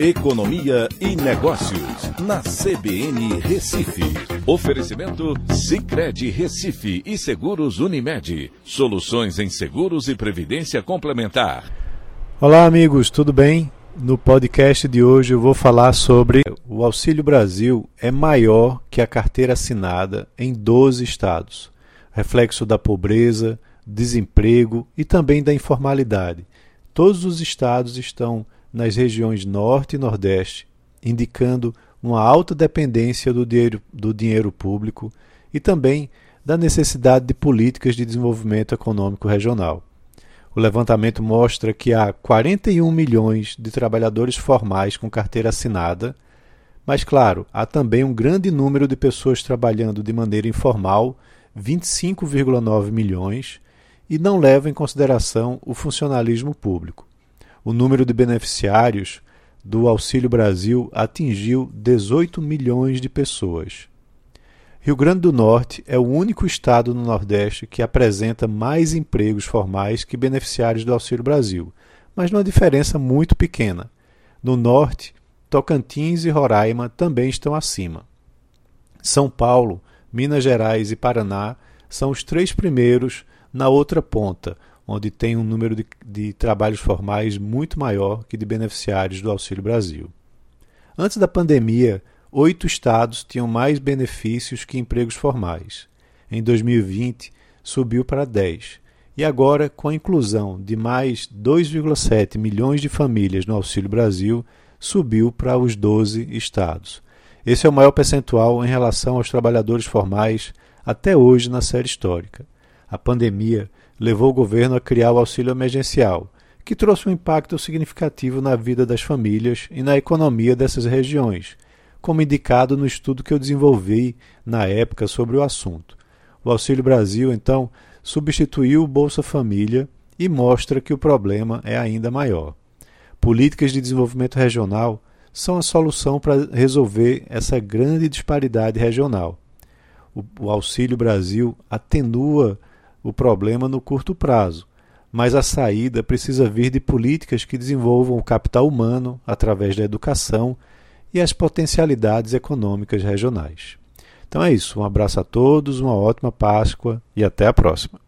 Economia e Negócios, na CBN Recife. Oferecimento Cicred Recife e Seguros Unimed. Soluções em seguros e previdência complementar. Olá, amigos, tudo bem? No podcast de hoje eu vou falar sobre o Auxílio Brasil é maior que a carteira assinada em 12 estados. Reflexo da pobreza, desemprego e também da informalidade. Todos os estados estão nas regiões Norte e Nordeste, indicando uma alta dependência do dinheiro, do dinheiro público e também da necessidade de políticas de desenvolvimento econômico regional. O levantamento mostra que há 41 milhões de trabalhadores formais com carteira assinada, mas, claro, há também um grande número de pessoas trabalhando de maneira informal, 25,9 milhões, e não leva em consideração o funcionalismo público o número de beneficiários do Auxílio Brasil atingiu 18 milhões de pessoas. Rio Grande do Norte é o único estado no Nordeste que apresenta mais empregos formais que beneficiários do Auxílio Brasil, mas numa diferença muito pequena. No Norte, Tocantins e Roraima também estão acima. São Paulo, Minas Gerais e Paraná são os três primeiros na outra ponta, onde tem um número de, de trabalhos formais muito maior que de beneficiários do Auxílio Brasil. Antes da pandemia, oito estados tinham mais benefícios que empregos formais. Em 2020, subiu para 10. E agora, com a inclusão de mais 2,7 milhões de famílias no Auxílio Brasil, subiu para os 12 estados. Esse é o maior percentual em relação aos trabalhadores formais até hoje na série histórica. A pandemia levou o governo a criar o auxílio emergencial, que trouxe um impacto significativo na vida das famílias e na economia dessas regiões, como indicado no estudo que eu desenvolvi na época sobre o assunto. O Auxílio Brasil, então, substituiu o Bolsa Família e mostra que o problema é ainda maior. Políticas de desenvolvimento regional são a solução para resolver essa grande disparidade regional. O, Auxílio Brasil atenua o problema no curto prazo, mas a saída precisa vir de políticas que desenvolvam o capital humano através da educação e as potencialidades econômicas regionais. Então é isso, um abraço a todos, uma ótima Páscoa e até a próxima.